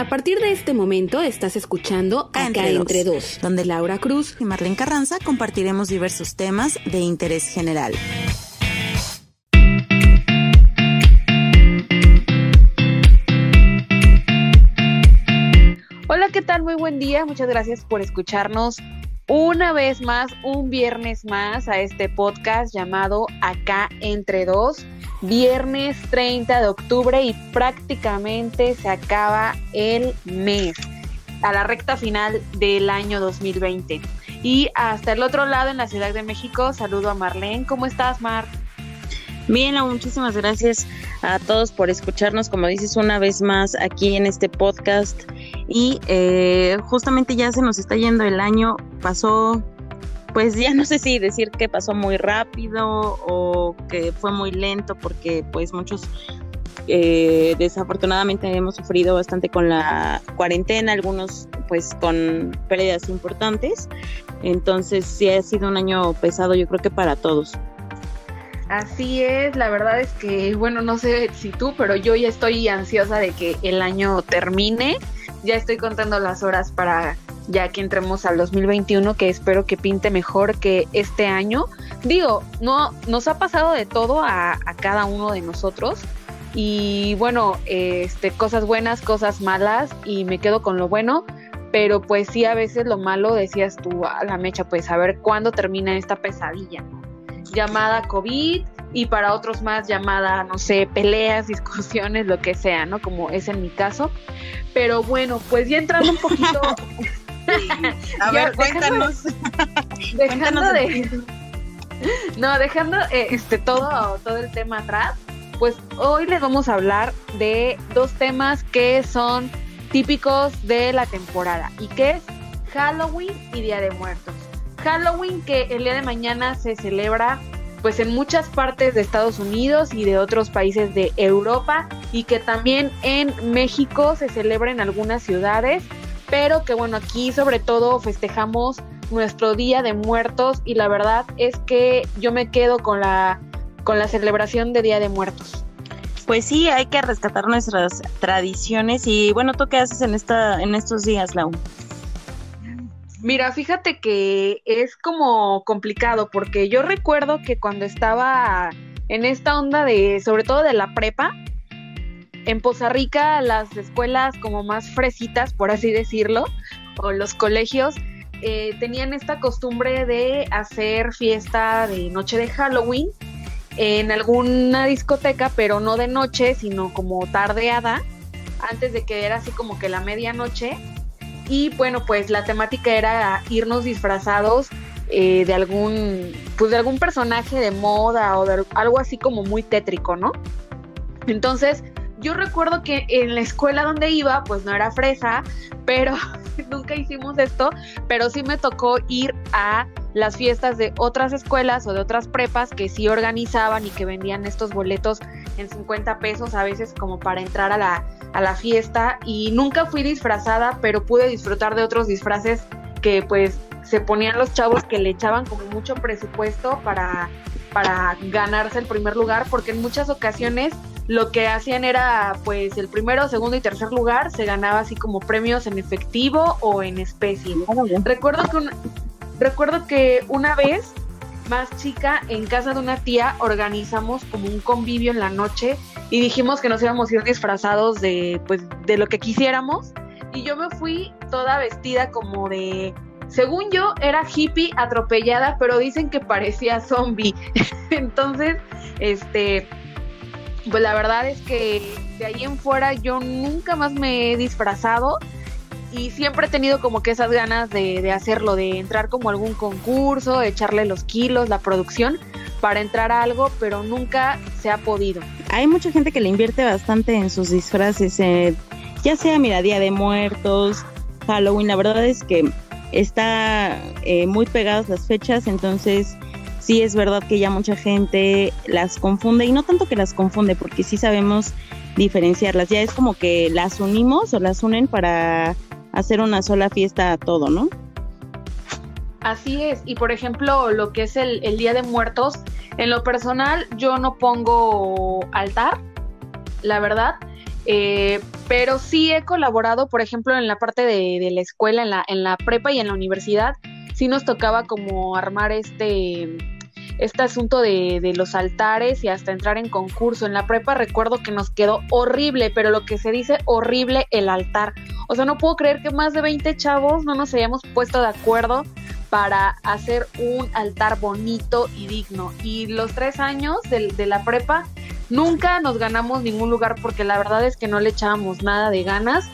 A partir de este momento estás escuchando Acá, entre, dos, donde Laura Cruz y Marlene Carranza compartiremos diversos temas de interés general. Hola, ¿qué tal? Muy buen día. Muchas gracias por escucharnos una vez más, un viernes más a este podcast llamado Acá entre dos viernes 30 de octubre y prácticamente se acaba el mes, a la recta final del año 2020. Y hasta el otro lado, en la Ciudad de México, saludo a Marlene. ¿Cómo estás, Mar? Bien, muchísimas gracias a todos por escucharnos, como dices, una vez más aquí en este podcast. Y eh, justamente ya se nos está yendo el año, pasó pues ya no sé si decir que pasó muy rápido o que fue muy lento porque pues muchos eh, desafortunadamente hemos sufrido bastante con la cuarentena, algunos pues con pérdidas importantes. Entonces sí ha sido un año pesado yo creo que para todos. Así es, la verdad es que, bueno, no sé si tú, pero yo ya estoy ansiosa de que el año termine. Ya estoy contando las horas para ya que entremos al 2021, que espero que pinte mejor que este año. Digo, no, nos ha pasado de todo a, cada uno de nosotros. Y bueno, este, cosas buenas, cosas malas, y me quedo con lo bueno, pero pues sí, a veces lo malo, decías tú a la mecha, pues a ver cuándo termina esta pesadilla, Llamada COVID, y para otros más llamada, no sé, peleas, discusiones, lo que sea, ¿no? Como es en mi caso. Pero bueno, pues ya entrando un poquito A ver, cuéntanos. Dejando, de. No, dejando eh, este todo, todo el tema atrás, pues hoy les vamos a hablar de dos temas que son típicos de la temporada y que es Halloween y Día de Muertos. Halloween que el día de mañana se celebra pues en muchas partes de Estados Unidos y de otros países de Europa y que también en México se celebra en algunas ciudades pero que bueno, aquí sobre todo festejamos nuestro Día de Muertos y la verdad es que yo me quedo con la con la celebración de Día de Muertos. Pues sí, hay que rescatar nuestras tradiciones y bueno, ¿tú qué haces en esta en estos días, Lau? Mira, fíjate que es como complicado porque yo recuerdo que cuando estaba en esta onda de sobre todo de la prepa, en Poza Rica las escuelas como más fresitas, por así decirlo, o los colegios, eh, tenían esta costumbre de hacer fiesta de noche de Halloween en alguna discoteca, pero no de noche, sino como tardeada, antes de que era así como que la medianoche. Y bueno, pues la temática era irnos disfrazados eh, de algún, pues de algún personaje de moda o de algo así como muy tétrico, ¿no? Entonces, yo recuerdo que en la escuela donde iba, pues no era fresa, pero nunca hicimos esto, pero sí me tocó ir a las fiestas de otras escuelas o de otras prepas que sí organizaban y que vendían estos boletos en 50 pesos a veces como para entrar a la, a la fiesta y nunca fui disfrazada, pero pude disfrutar de otros disfraces que pues se ponían los chavos que le echaban como mucho presupuesto para, para ganarse el primer lugar, porque en muchas ocasiones lo que hacían era pues el primero, segundo y tercer lugar se ganaba así como premios en efectivo o en especie. Recuerdo que recuerdo que una vez más chica en casa de una tía organizamos como un convivio en la noche y dijimos que nos íbamos a ir disfrazados de pues de lo que quisiéramos y yo me fui toda vestida como de según yo era hippie atropellada, pero dicen que parecía zombie. Entonces, este pues la verdad es que de ahí en fuera yo nunca más me he disfrazado y siempre he tenido como que esas ganas de, hacerlo, de entrar como algún concurso, echarle los kilos, la producción para entrar a algo, pero nunca se ha podido. Hay mucha gente que le invierte bastante en sus disfraces, eh, ya sea, mira, Día de Muertos, Halloween, la verdad es que está eh, muy pegadas las fechas, entonces sí es verdad que ya mucha gente las confunde y no tanto que las confunde porque sí sabemos diferenciarlas, ya es como que las unimos o las unen para hacer una sola fiesta a todo, ¿no? Así es, y por ejemplo lo que es el, el Día de Muertos, en lo personal yo no pongo altar, la verdad, Eh, pero sí he colaborado, por ejemplo, en la parte de, de, la escuela, en la, en la prepa y en la universidad, sí nos tocaba como armar este este asunto de, de, los altares y hasta entrar en concurso. En la prepa recuerdo que nos quedó horrible, pero lo que se dice horrible el altar. O sea, no puedo creer que más de 20 chavos no nos hayamos puesto de acuerdo para hacer un altar bonito y digno. Y los tres años de, de la prepa nunca nos ganamos ningún lugar porque la verdad es que no le echábamos nada de ganas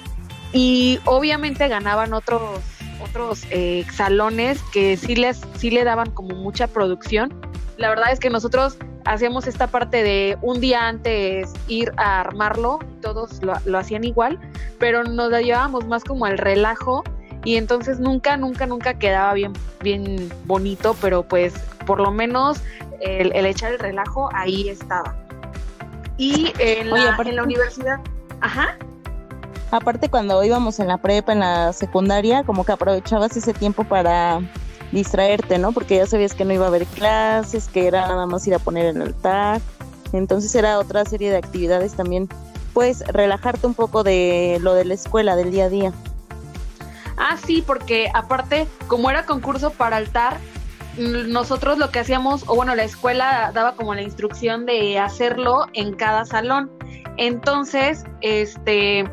y obviamente ganaban otros otros eh, salones que sí les sí le daban como mucha producción la verdad es que nosotros hacíamos esta parte de un día antes ir a armarlo, todos lo, hacían igual, pero nos la llevábamos más como al relajo y entonces nunca, nunca, nunca quedaba bien, bien bonito, pero pues por lo menos el, echar el relajo ahí estaba. Y en, la, en la universidad, ajá. Aparte cuando íbamos en la prepa, en la secundaria, como que aprovechabas ese tiempo para distraerte, ¿no? Porque ya sabías que no iba a haber clases, que era nada más ir a poner el altar. Entonces era otra serie de actividades también, pues relajarte un poco de lo de la escuela, del día a día. Ah, sí, porque aparte, como era concurso para altar, nosotros lo que hacíamos, o bueno, la escuela daba como la instrucción de hacerlo en cada salón. Entonces, este,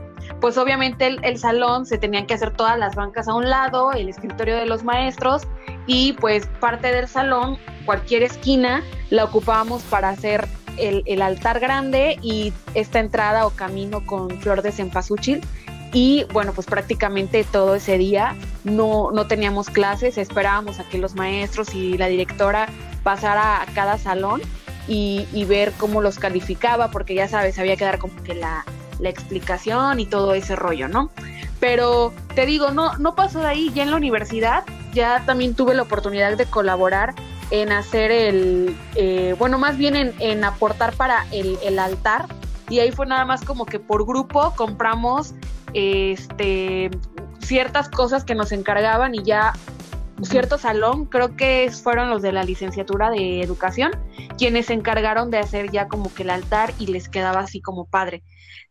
pues obviamente el, el, salón se tenían que hacer todas las bancas a un lado, el escritorio de los maestros y pues parte del salón, cualquier esquina, la ocupábamos para hacer el, el altar grande y esta entrada o camino con flor de cempasúchil. Y bueno, pues prácticamente todo ese día no, no teníamos clases, esperábamos a que los maestros y la directora pasara a cada salón y, y ver cómo los calificaba, porque ya sabes, había que dar como que la, la explicación y todo ese rollo, ¿no? Pero te digo, no, no pasó de ahí, ya en la universidad ya también tuve la oportunidad de colaborar en hacer el, eh, bueno, más bien en, aportar para el, el, altar. Y ahí fue nada más como que por grupo compramos este, ciertas cosas que nos encargaban y ya cierto salón, creo que fueron los de la licenciatura de educación, quienes se encargaron de hacer ya como que el altar y les quedaba así como padre.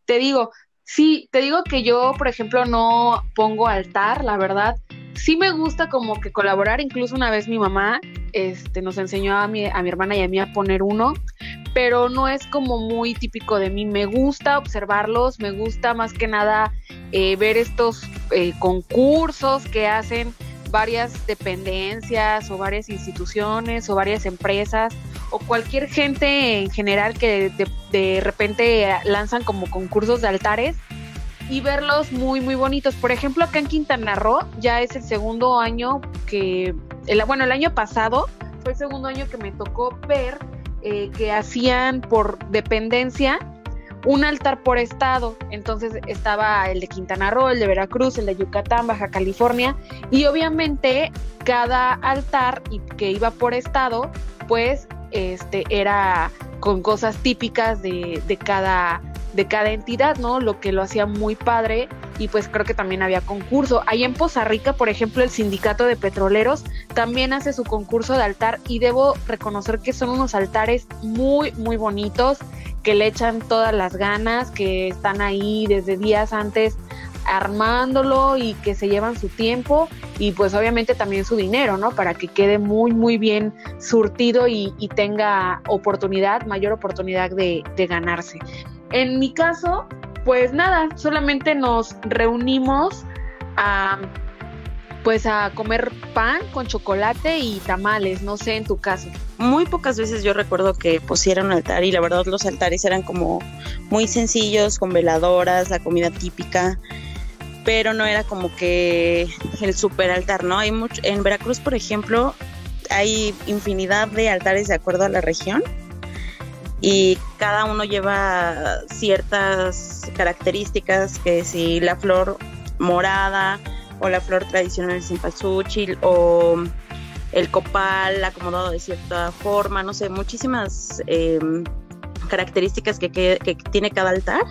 Te digo, sí, te digo que yo, por ejemplo, no pongo altar, la verdad, sí me gusta como que colaborar, incluso una vez mi mamá este, nos enseñó a mi, a mi hermana y a mí a poner uno, pero no es como muy típico de mí. Me gusta observarlos, me gusta más que nada eh, ver estos eh, concursos que hacen varias dependencias o varias instituciones o varias empresas o cualquier gente en general que de, repente lanzan como concursos de altares y verlos muy, muy bonitos. Por ejemplo, acá en Quintana Roo ya es el segundo año que, el, bueno, el año pasado fue el segundo año que me tocó ver eh, que hacían por dependencia un altar por estado. Entonces estaba el de Quintana Roo, el de Veracruz, el de Yucatán, Baja California. Y obviamente cada altar que iba por estado, pues este era con cosas típicas de, de cada de cada entidad, ¿no? Lo que lo hacía muy padre y pues creo que también había concurso. Ahí en Poza Rica, por ejemplo, el sindicato de petroleros también hace su concurso de altar y debo reconocer que son unos altares muy, muy bonitos, que le echan todas las ganas, que están ahí desde días antes armándolo y que se llevan su tiempo y pues obviamente también su dinero, ¿no? Para que quede muy, muy bien surtido y, tenga oportunidad, mayor oportunidad de, de ganarse. En mi caso, pues nada, solamente nos reunimos a pues a comer pan con chocolate y tamales, no sé en tu caso. Muy pocas veces yo recuerdo que pusieron altar y la verdad los altares eran como muy sencillos, con veladoras, la comida típica, pero no era como que el super altar, ¿no? Hay mucho, en Veracruz, por ejemplo, hay infinidad de altares de acuerdo a la región y cada uno lleva ciertas características, que si la flor morada o la flor tradicional cempasúchil o el copal acomodado de cierta forma, no sé, muchísimas em, características que, que, tiene cada altar.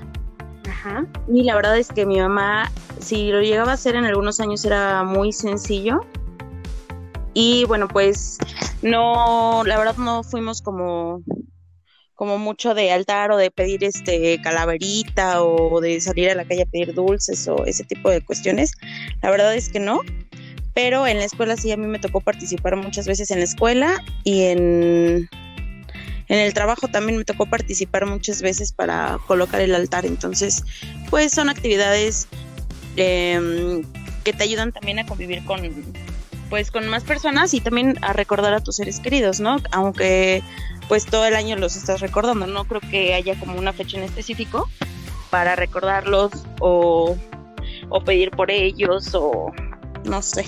Ajá. Y la verdad es que mi mamá, si lo llegaba a hacer en algunos años, era muy sencillo. Y bueno, pues no, la verdad no fuimos como como mucho de altar o de pedir este calaverita o de salir a la calle a pedir dulces o ese tipo de cuestiones. La verdad es que no. Pero en la escuela sí a mí me tocó participar muchas veces en la escuela y en, en el trabajo también me tocó participar muchas veces para colocar el altar. Entonces, pues son actividades em, que te ayudan también a convivir con pues con más personas y también a recordar a tus seres queridos, ¿no? Aunque pues todo el año los estás recordando, no creo que haya como una fecha en específico para recordarlos o, o pedir por ellos o no sé.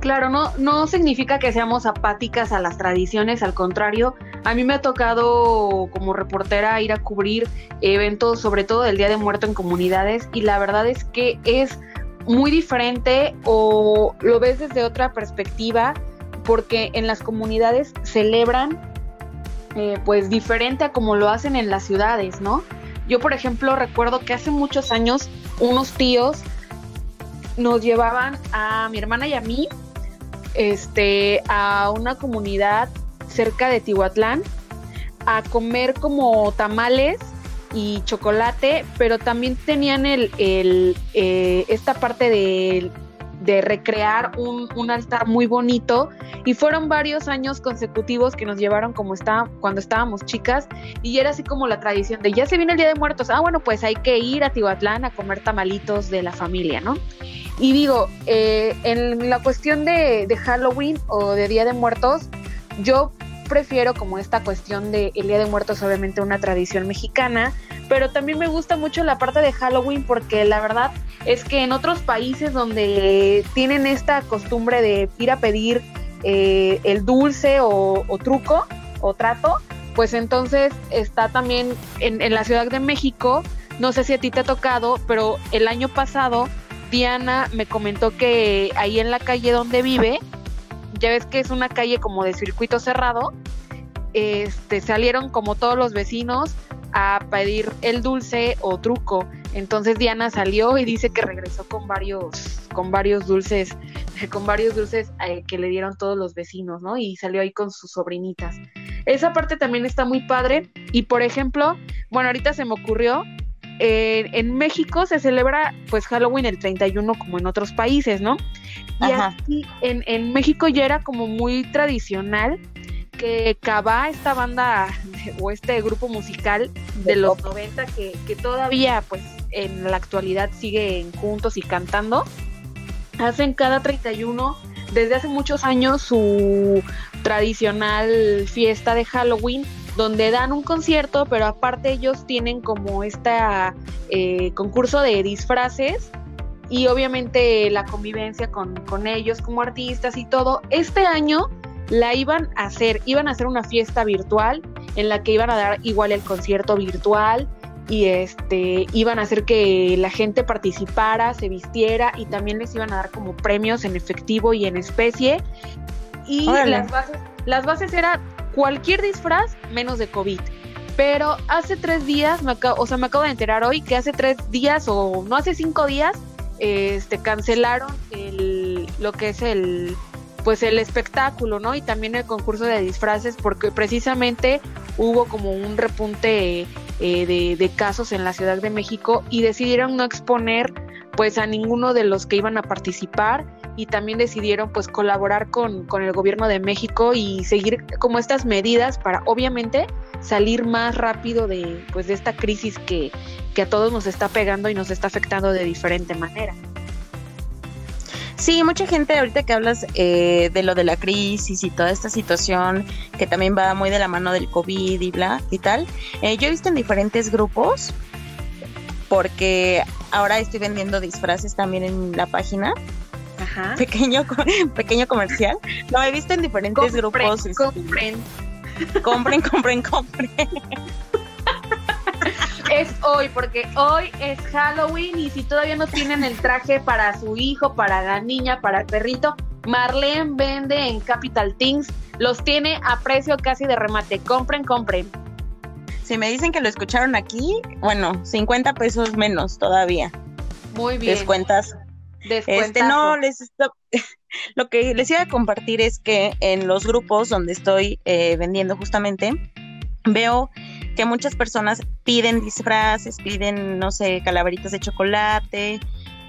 Claro, no, no significa que seamos apáticas a las tradiciones, al contrario, a mí me ha tocado como reportera ir a cubrir eventos, sobre todo del Día de Muerto en comunidades, y la verdad es que es muy diferente o lo ves desde otra perspectiva porque en las comunidades celebran eh, pues diferente a como lo hacen en las ciudades, ¿no? Yo por ejemplo recuerdo que hace muchos años unos tíos nos llevaban a mi hermana y a mí este a una comunidad cerca de Tihuatlán a comer como tamales y chocolate, pero también tenían el, el eh, esta parte de, de recrear un, un, altar muy bonito y fueron varios años consecutivos que nos llevaron como está, cuando estábamos chicas y era así como la tradición de ya se viene el Día de Muertos, ah bueno pues hay que ir a Tihuatlán a comer tamalitos de la familia, ¿no? Y digo, eh, en la cuestión de, de Halloween o de Día de Muertos, yo prefiero como esta cuestión de el Día de Muertos, obviamente una tradición mexicana, pero también me gusta mucho la parte de Halloween porque la verdad es que en otros países donde tienen esta costumbre de ir a pedir eh, el dulce o, truco o trato, pues entonces está también en, en la Ciudad de México, no sé si a ti te ha tocado, pero el año pasado Diana me comentó que ahí en la calle donde vive, ya ves que es una calle como de circuito cerrado, este, salieron como todos los vecinos a pedir el dulce o truco. Entonces Diana salió y dice que regresó con varios, con varios dulces, con varios dulces eh, que le dieron todos los vecinos, ¿no? Y salió ahí con sus sobrinitas. Esa parte también está muy padre. Y por ejemplo, bueno, ahorita se me ocurrió, eh, en México se celebra pues Halloween el 31 como en otros países, ¿no? Y aquí en, en México ya era como muy tradicional que Cabá, esta banda o este grupo musical de, los 90 que, que, todavía pues en la actualidad siguen juntos y cantando, hacen cada 31 desde hace muchos años su tradicional fiesta de Halloween donde dan un concierto, pero aparte ellos tienen como este concurso de disfraces y obviamente la convivencia con, con ellos como artistas y todo. Este año la iban a hacer, iban a hacer una fiesta virtual en la que iban a dar igual el concierto virtual y este iban a hacer que la gente participara, se vistiera y también les iban a dar como premios en efectivo y en especie. Y las bases, las bases era cualquier disfraz menos de COVID. Pero hace tres días, me o sea, me acabo de enterar hoy que hace tres días o no hace cinco días, este, cancelaron el, lo que es el pues el espectáculo, ¿no? Y también el concurso de disfraces, porque precisamente hubo como un repunte eh, de, casos en la Ciudad de México y decidieron no exponer pues a ninguno de los que iban a participar y también decidieron pues colaborar con, con el gobierno de México y seguir como estas medidas para obviamente salir más rápido de pues de esta crisis que, que a todos nos está pegando y nos está afectando de diferente manera. Sí, mucha gente ahorita que hablas eh, de lo de la crisis y toda esta situación que también va muy de la mano del COVID y bla y tal, eh, yo he visto en diferentes grupos porque ahora estoy vendiendo disfraces también en la página. Ajá. Pequeño, pequeño comercial. Lo he visto en diferentes grupos. Este, compren. Compren, compren, compren es hoy, porque hoy es Halloween y si todavía no tienen el traje para su hijo, para la niña, para el perrito, Marlene vende en Capital Things, los tiene a precio casi de remate. Compren, compren. Si me dicen que lo escucharon aquí, bueno, 50 pesos menos todavía. Muy bien. Descuentas. Este, no, les lo que les iba a compartir es que en los grupos donde estoy eh, vendiendo justamente, veo que muchas personas piden disfraces, piden, no sé, calaveritas de chocolate,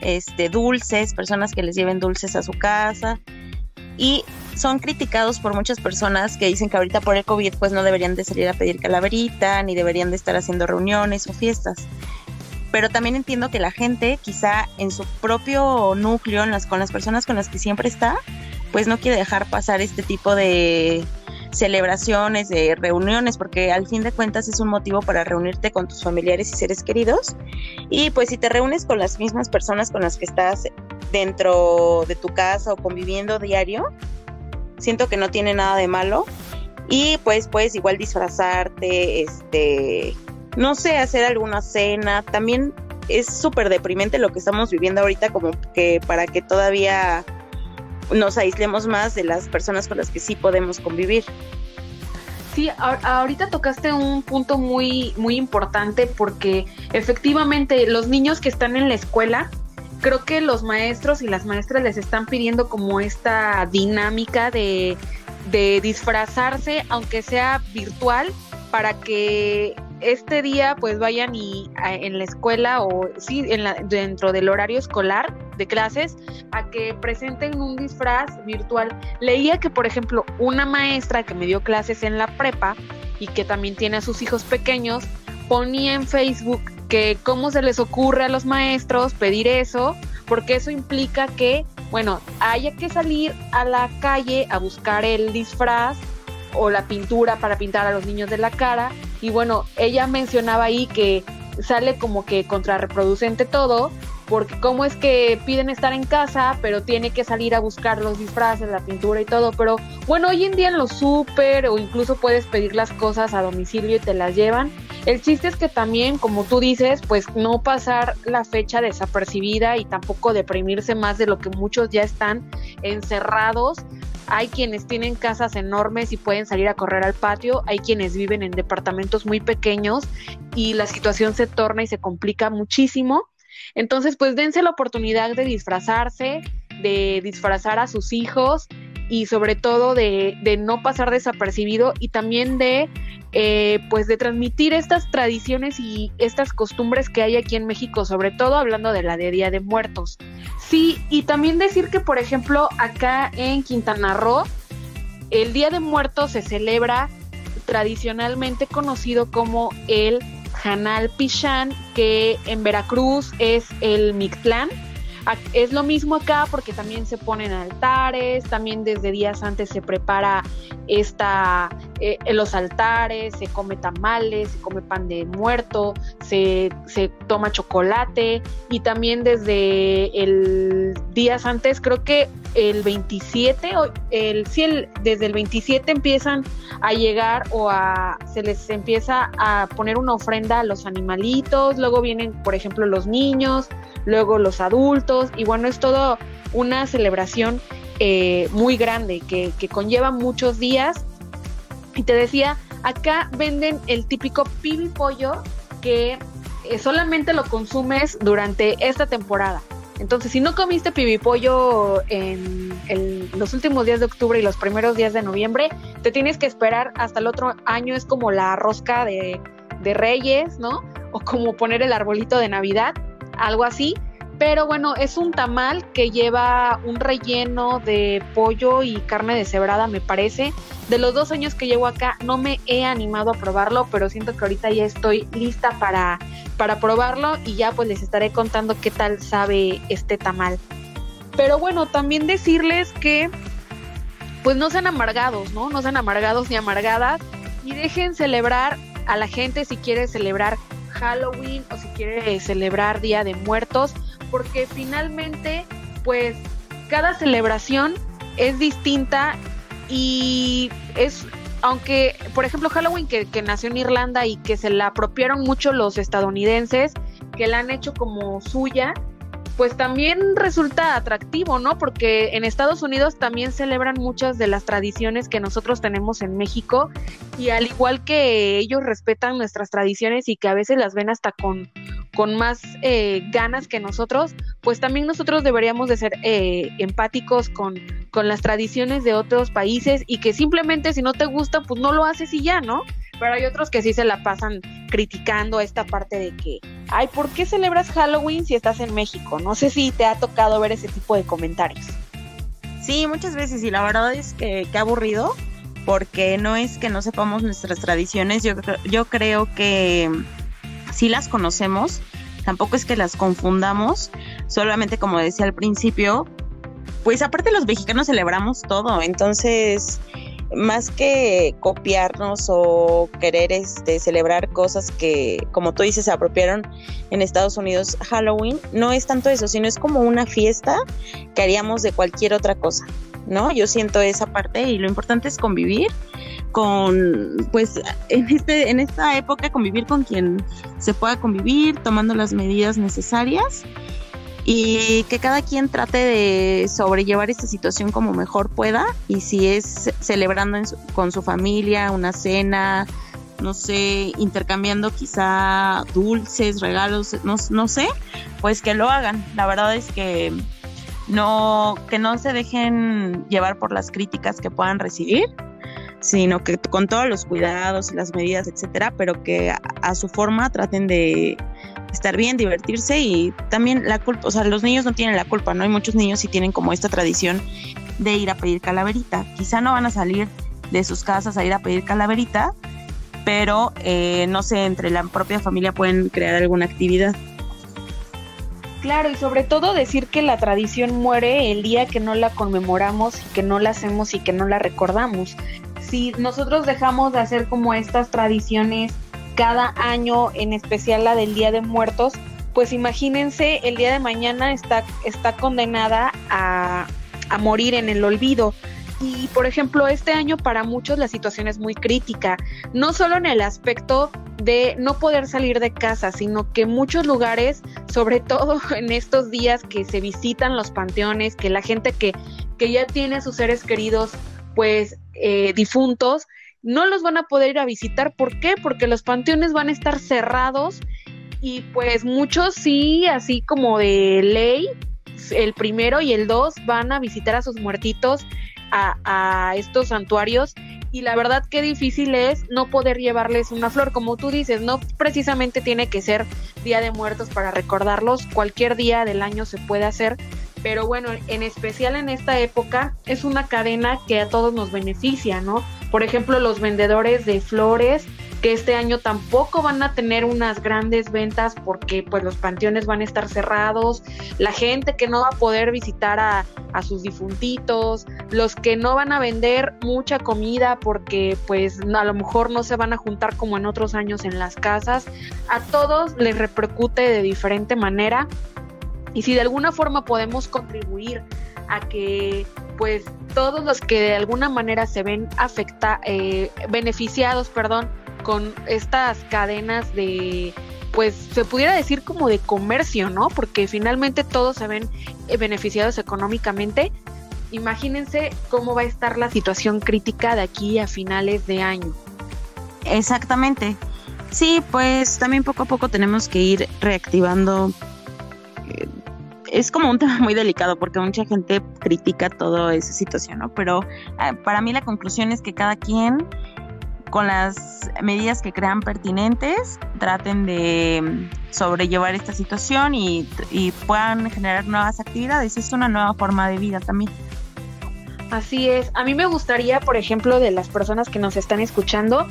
este, dulces, personas que les lleven dulces a su casa y son criticados por muchas personas que dicen que ahorita por el COVID pues no deberían de salir a pedir calaverita, ni deberían de estar haciendo reuniones o fiestas. Pero también entiendo que la gente quizá en su propio núcleo, con las personas con las que siempre está, pues no quiere dejar pasar este tipo de, celebraciones, de reuniones, porque al fin de cuentas es un motivo para reunirte con tus familiares y seres queridos. Y pues si te reúnes con las mismas personas con las que estás dentro de tu casa o conviviendo diario, siento que no tiene nada de malo. Y pues puedes igual disfrazarte, este, no sé, hacer alguna cena. También es súper deprimente lo que estamos viviendo ahorita, como que para que todavía nos aislemos más de las personas con las que sí podemos convivir. Sí, ahorita tocaste un punto muy, muy importante porque efectivamente los niños que están en la escuela, creo que los maestros y las maestras les están pidiendo como esta dinámica de, de disfrazarse, aunque sea virtual, para que este día pues vayan y en la escuela o sí en la, dentro del horario escolar de clases a que presenten un disfraz virtual. Leía que por ejemplo una maestra que me dio clases en la prepa y que también tiene a sus hijos pequeños ponía en Facebook que cómo se les ocurre a los maestros pedir eso porque eso implica que bueno haya que salir a la calle a buscar el disfraz o la pintura para pintar a los niños de la cara. Y bueno, ella mencionaba ahí que sale como que contrarreproducente todo, porque cómo es que piden estar en casa, pero tiene que salir a buscar los disfraces, la pintura y todo. Pero bueno, hoy en día en los súper o incluso puedes pedir las cosas a domicilio y te las llevan. El chiste es que también, como tú dices, pues no pasar la fecha desapercibida y tampoco deprimirse más de lo que muchos ya están encerrados hay quienes tienen casas enormes y pueden salir a correr al patio, hay quienes viven en departamentos muy pequeños y la situación se torna y se complica muchísimo. Entonces, pues dense la oportunidad de disfrazarse, de disfrazar a sus hijos y sobre todo de, no pasar desapercibido y también de eh, pues de transmitir estas tradiciones y estas costumbres que hay aquí en México, sobre todo hablando de la de Día de Muertos. Sí, y también decir que, por ejemplo, acá en Quintana Roo, el Día de Muertos se celebra tradicionalmente conocido como el Janal Pichán, que en Veracruz es el Mictlán es lo mismo acá porque también se ponen altares, también desde días antes se prepara esta, eh, los altares, se come tamales, se come pan de muerto, se, se toma chocolate y también desde el días antes, creo que el 27, el, sí, el, desde el 27 empiezan a llegar o a, se les empieza a poner una ofrenda a los animalitos, luego vienen, por ejemplo, los niños, luego los adultos, y bueno, es todo una celebración eh, muy grande que, que conlleva muchos días. Y te decía, acá venden el típico pibi pollo que eh, solamente lo consumes durante esta temporada. Entonces, si no comiste pibipollo en, los últimos días de octubre y los primeros días de noviembre, te tienes que esperar hasta el otro año. Es como la rosca de Reyes, ¿no? O como poner el arbolito de Navidad, algo así. Pero bueno, es un tamal que lleva un relleno de pollo y carne deshebrada, me parece. De los dos años que llevo acá, no me he animado a probarlo, pero siento que ahorita ya estoy lista para, para probarlo y ya pues les estaré contando qué tal sabe este tamal. Pero bueno, también decirles que pues no sean amargados, ¿no? No sean amargados ni amargadas y dejen celebrar a la gente si quiere celebrar Halloween o si quiere celebrar Día de Muertos porque finalmente, pues, cada celebración es distinta y es, aunque, por ejemplo, Halloween que, que nació en Irlanda y que se la apropiaron mucho los estadounidenses, que la han hecho como suya, pues también resulta atractivo, ¿no? Porque en Estados Unidos también celebran muchas de las tradiciones que nosotros tenemos en México y al igual que ellos respetan nuestras tradiciones y que a veces las ven hasta con, con más eh, ganas que nosotros, pues también nosotros deberíamos de ser eh, empáticos con, con las tradiciones de otros países y que simplemente si no te gusta, pues no lo haces y ya, ¿no? Pero hay otros que sí se la pasan criticando esta parte de que, ay, ¿por qué celebras Halloween si estás en México? No sé si te ha tocado ver ese tipo de comentarios. Sí, muchas veces, y la verdad es que, que aburrido, porque no es que no sepamos nuestras tradiciones, yo, yo creo que sí las conocemos, tampoco es que las confundamos, solamente como decía al principio, pues aparte los mexicanos celebramos todo, entonces más que copiarnos o querer este, celebrar cosas que, como tú dices, se apropiaron en Estados Unidos Halloween, no es tanto eso, sino es como una fiesta que haríamos de cualquier otra cosa, ¿no? Yo siento esa parte y lo importante es convivir con, pues, en, este, en esta época convivir con quien se pueda convivir, tomando las medidas necesarias y que cada quien trate de sobrellevar esta situación como mejor pueda y si es celebrando con su familia una cena, no sé, intercambiando quizá dulces, regalos, no, no sé, pues que lo hagan. La verdad es que no que no se dejen llevar por las críticas que puedan recibir sino que con todos los cuidados las medidas, etcétera, pero que a su forma traten de, estar bien, divertirse y también la culpa, o sea, los niños no tienen la culpa, ¿no? Hay muchos niños sí tienen como esta tradición de ir a pedir calaverita. Quizá no van a salir de sus casas a ir a pedir calaverita, pero eh, no sé, entre la propia familia pueden crear alguna actividad. Claro, y sobre todo decir que la tradición muere el día que no la conmemoramos y que no la hacemos y que no la recordamos. Si nosotros dejamos de hacer como estas tradiciones cada año, en especial la del Día de Muertos, pues imagínense, el día de mañana está, está condenada a, a morir en el olvido. Y por ejemplo, este año para muchos la situación es muy crítica, no solo en el aspecto de no poder salir de casa, sino que muchos lugares, sobre todo en estos días que se visitan los panteones, que la gente que, que ya tiene a sus seres queridos pues eh, difuntos, no los van a poder ir a visitar. ¿Por qué? Porque los panteones van a estar cerrados y pues muchos sí, así como de ley, el primero y el dos van a visitar a sus muertitos a, a estos santuarios y la verdad qué difícil es no poder llevarles una flor, como tú dices, no precisamente tiene que ser Día de Muertos para recordarlos, cualquier día del año se puede hacer, pero bueno, en especial en esta época es una cadena que a todos nos beneficia, ¿no? Por ejemplo, los vendedores de flores que este año tampoco van a tener unas grandes ventas porque pues los panteones van a estar cerrados, la gente que no va a poder visitar a, a, sus difuntitos, los que no van a vender mucha comida porque pues a lo mejor no se van a juntar como en otros años en las casas, a todos les repercute de diferente manera y si de alguna forma podemos contribuir a que pues todos los que de alguna manera se ven afecta, eh, beneficiados, perdón, con estas cadenas de pues se pudiera decir como de comercio, ¿no? Porque finalmente todos se ven eh, beneficiados económicamente. Imagínense cómo va a estar la situación crítica de aquí a finales de año. Exactamente. Sí, pues también poco a poco tenemos que ir reactivando es como un tema muy delicado porque mucha gente critica toda esa situación, ¿no? Pero eh, para mí la conclusión es que cada quien con las medidas que crean pertinentes traten de mm, sobrellevar esta situación y, y puedan generar nuevas actividades. Es una nueva forma de vida también. Así es. A mí me gustaría, por ejemplo, de las personas que nos están escuchando,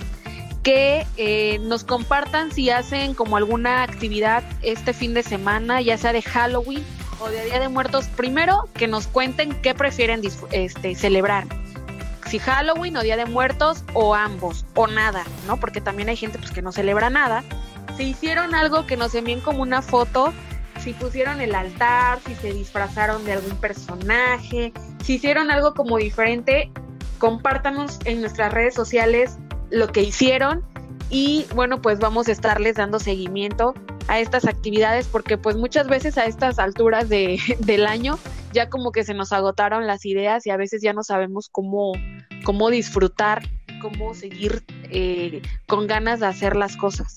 que eh, nos compartan si hacen como alguna actividad este fin de semana, ya sea de Halloween o de Día de Muertos, primero que nos cuenten qué prefieren este, celebrar. Si Halloween o Día de Muertos o ambos o nada, ¿no? Porque también hay gente pues que no celebra nada. Si hicieron algo que nos envíen como una foto, si pusieron el altar, si se disfrazaron de algún personaje, si hicieron algo como diferente, compártanos en nuestras redes sociales lo que hicieron y bueno, pues vamos a estarles dando seguimiento a estas actividades porque pues muchas veces a estas alturas de, del año ya como que se nos agotaron las ideas y a veces ya no sabemos cómo, cómo disfrutar, cómo seguir eh, con ganas de hacer las cosas.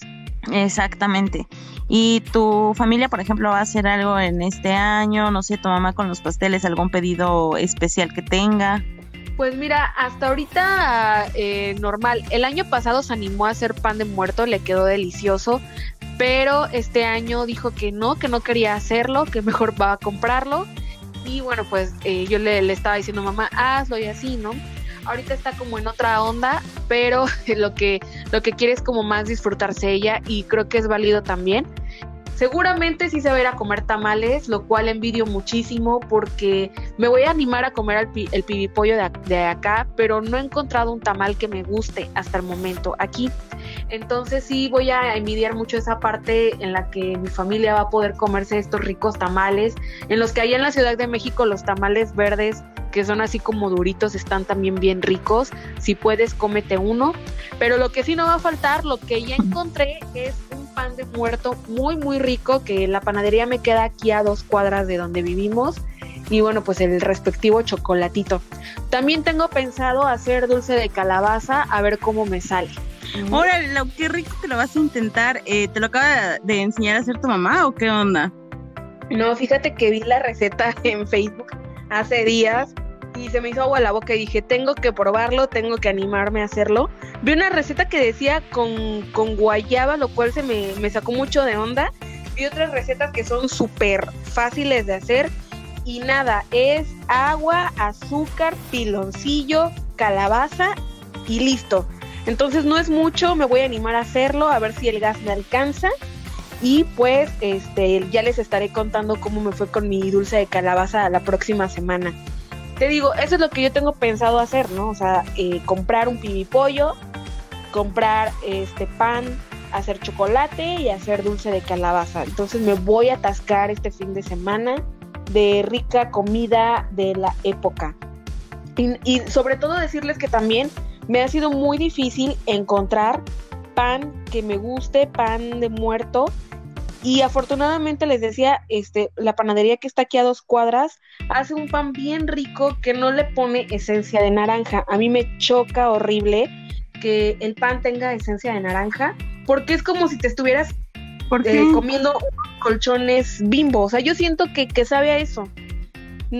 Exactamente. ¿Y tu familia, por ejemplo, va a hacer algo en este año? No sé, tu mamá con los pasteles, algún pedido especial que tenga. Pues mira, hasta ahorita eh, normal. El año pasado se animó a hacer pan de muerto, le quedó delicioso, pero este año dijo que no, que no quería hacerlo, que mejor va a comprarlo. Y bueno, pues eh, yo le, le estaba diciendo, mamá, hazlo y así, ¿no? ahorita está como en otra onda, pero lo que, lo que quiere es como más disfrutarse ella y creo que es válido también. Seguramente sí se va a ir a comer tamales, lo cual envidio muchísimo porque me voy a animar a comer el, pibipollo de, de, acá, pero no he encontrado un tamal que me guste hasta el momento aquí. Entonces sí voy a envidiar mucho esa parte en la que mi familia va a poder comerse estos ricos tamales, en los que allá en la Ciudad de México los tamales verdes que son así como duritos, están también bien ricos. Si puedes, cómete uno. Pero lo que sí no va a faltar, lo que ya encontré es un pan de muerto muy, muy rico, que la panadería me queda aquí a dos cuadras de donde vivimos. Y bueno, pues el respectivo chocolatito. También tengo pensado hacer dulce de calabaza, a ver cómo me sale. Órale, qué rico que lo vas a intentar. Eh, ¿Te lo acaba de enseñar a hacer tu mamá o qué onda? No, fíjate que vi la receta en Facebook hace días y se me hizo agua la boca y dije, tengo que probarlo, tengo que animarme a hacerlo. Vi una receta que decía con, con guayaba, lo cual se me, me sacó mucho de onda. Vi otras recetas que son súper fáciles de hacer y nada, es agua, azúcar, piloncillo, calabaza y listo. Entonces no es mucho, me voy a animar a hacerlo, a ver si el gas me alcanza. Y pues este ya les estaré contando cómo me fue con mi dulce de calabaza la próxima semana te digo, eso es lo que yo tengo pensado hacer, ¿no? O sea, eh, comprar un pibipollo, comprar este pan, hacer chocolate y hacer dulce de calabaza. Entonces me voy a atascar este fin de semana de rica comida de la época. Y, y sobre todo decirles que también me ha sido muy difícil encontrar pan que me guste, pan de muerto y afortunadamente les decía, este, la panadería que está aquí a dos cuadras hace un pan bien rico que no le pone esencia de naranja. A mí me choca horrible que el pan tenga esencia de naranja, porque es como si te estuvieras eh, comiendo colchones bimbo. O sea, yo siento que, que sabe a eso.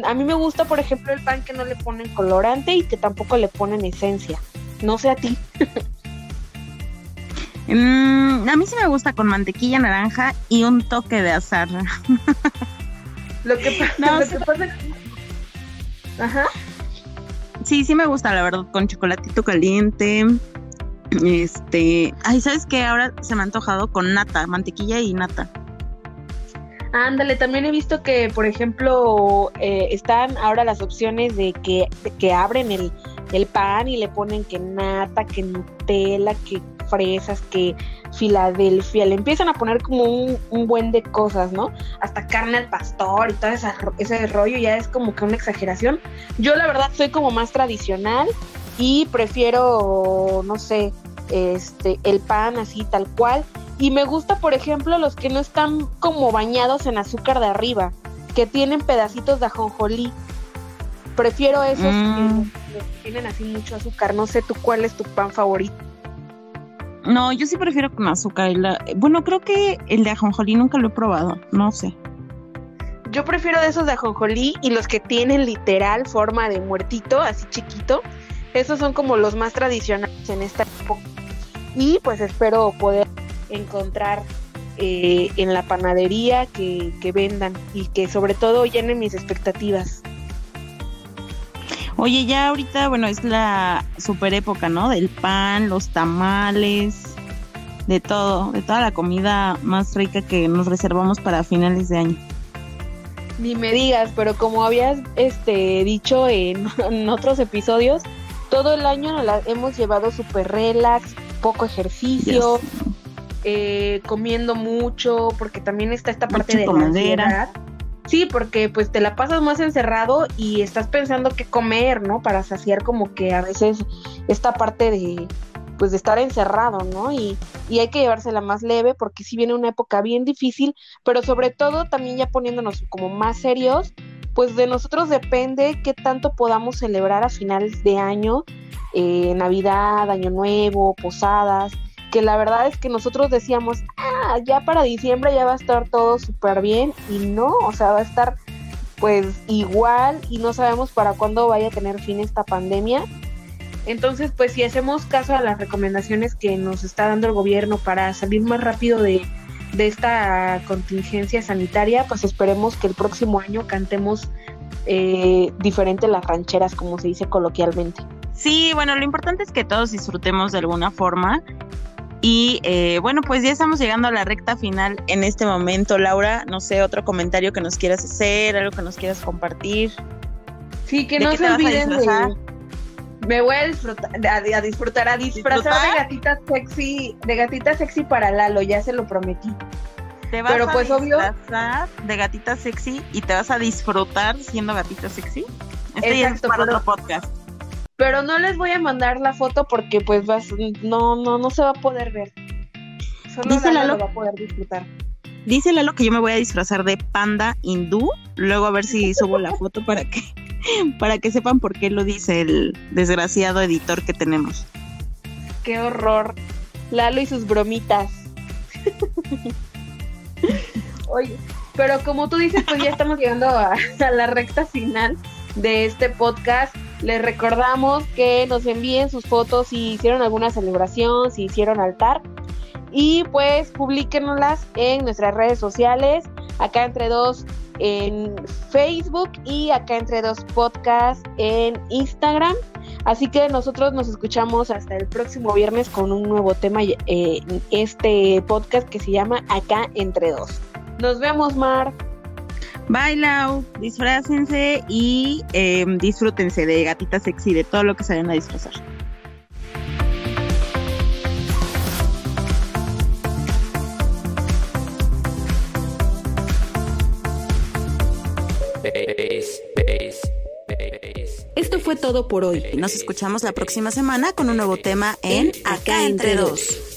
A mí me gusta, por ejemplo, el pan que no le ponen colorante y que tampoco le ponen esencia. No sé a ti. Mm, a mí sí me gusta con mantequilla naranja y un toque de azar. lo que, pasa Ajá. Sí, sí me gusta, la verdad, con chocolatito caliente. Este, ay, ¿sabes qué? Ahora se me ha antojado con nata, mantequilla y nata. Ándale, también he visto que, por ejemplo, eh, están ahora las opciones de que, que abren el, el pan y le ponen que nata, que Nutella, que fresas, que Filadelfia, le empiezan a poner como un, buen de cosas, ¿no? Hasta carne al pastor y todo ese rollo ya es como que una exageración. Yo la verdad soy como más tradicional y prefiero, no sé, este, el pan así tal cual. Y me gusta, por ejemplo, los que no están como bañados en azúcar de arriba, que tienen pedacitos de ajonjolí. Prefiero esos que mm. tienen así mucho azúcar. No sé tú cuál es tu pan favorito. No, yo sí prefiero con azúcar. bueno, creo que el de ajonjolí nunca lo he probado, no sé. Yo prefiero de esos de ajonjolí y los que tienen literal forma de muertito, así chiquito. Esos son como los más tradicionales en esta época. Y pues espero poder encontrar eh, en la panadería que, que vendan y que sobre todo llenen mis expectativas. Oye, ya ahorita, bueno, es la super época, ¿no? Del pan, los tamales, de todo, de toda la comida más rica que nos reservamos para finales de año. Ni me digas, pero como habías este dicho en, otros episodios, todo el año nos la hemos llevado súper relax, poco ejercicio, eh, comiendo mucho, porque también está esta parte de la ansiedad. Sí, porque pues te la pasas más encerrado y estás pensando qué comer, ¿no? Para saciar como que a veces esta parte de pues de estar encerrado, ¿no? Y, y hay que llevársela más leve porque si viene una época bien difícil, pero sobre todo también ya poniéndonos como más serios, pues de nosotros depende qué tanto podamos celebrar a finales de año, eh, Navidad, Año Nuevo, posadas, que la verdad es que nosotros decíamos, ah, ya para diciembre ya va a estar todo súper bien y no, o sea, va a estar pues igual y no sabemos para cuándo vaya a tener fin esta pandemia. Entonces, pues si hacemos caso a las recomendaciones que nos está dando el gobierno para salir más rápido de, de esta contingencia sanitaria, pues esperemos que el próximo año cantemos eh, diferente las rancheras, como se dice coloquialmente. Sí, bueno, lo importante es que todos disfrutemos de alguna forma. Y eh, bueno, pues ya estamos llegando a la recta final en este momento. Laura, no sé, otro comentario que nos quieras hacer, algo que nos quieras compartir. Sí, que no se olviden de... Me voy a disfrutar, a, disfrutar, a disfrazar de gatita sexy, de gatita sexy para Lalo, ya se lo prometí. Te vas Pero pues obvio de gatita sexy y te vas a disfrutar siendo gatita sexy. Este ya es para otro podcast pero no les voy a mandar la foto porque pues vas, no, no, no se va a poder ver. Solo Dice Lalo, lo va a poder disfrutar. Dice Lalo que yo me voy a disfrazar de panda hindú, luego a ver si subo la foto para que, para que sepan por qué lo dice el desgraciado editor que tenemos. Qué horror. Lalo y sus bromitas. Oye, pero como tú dices, pues ya estamos llegando a la recta final de este podcast. Les recordamos que nos envíen sus fotos si hicieron alguna celebración, si hicieron altar. Y pues publiquenlas en nuestras redes sociales, acá entre dos en Facebook y acá entre dos podcasts en Instagram. Así que nosotros nos escuchamos hasta el próximo viernes con un nuevo tema en eh, este podcast que se llama Acá entre dos. Nos vemos, Mar. Bailau, disfrácense y eh, disfrútense de gatita sexy, de todo lo que se vayan a disfrazar. Esto fue todo por hoy. Nos escuchamos la próxima semana con un nuevo tema en Acá entre dos.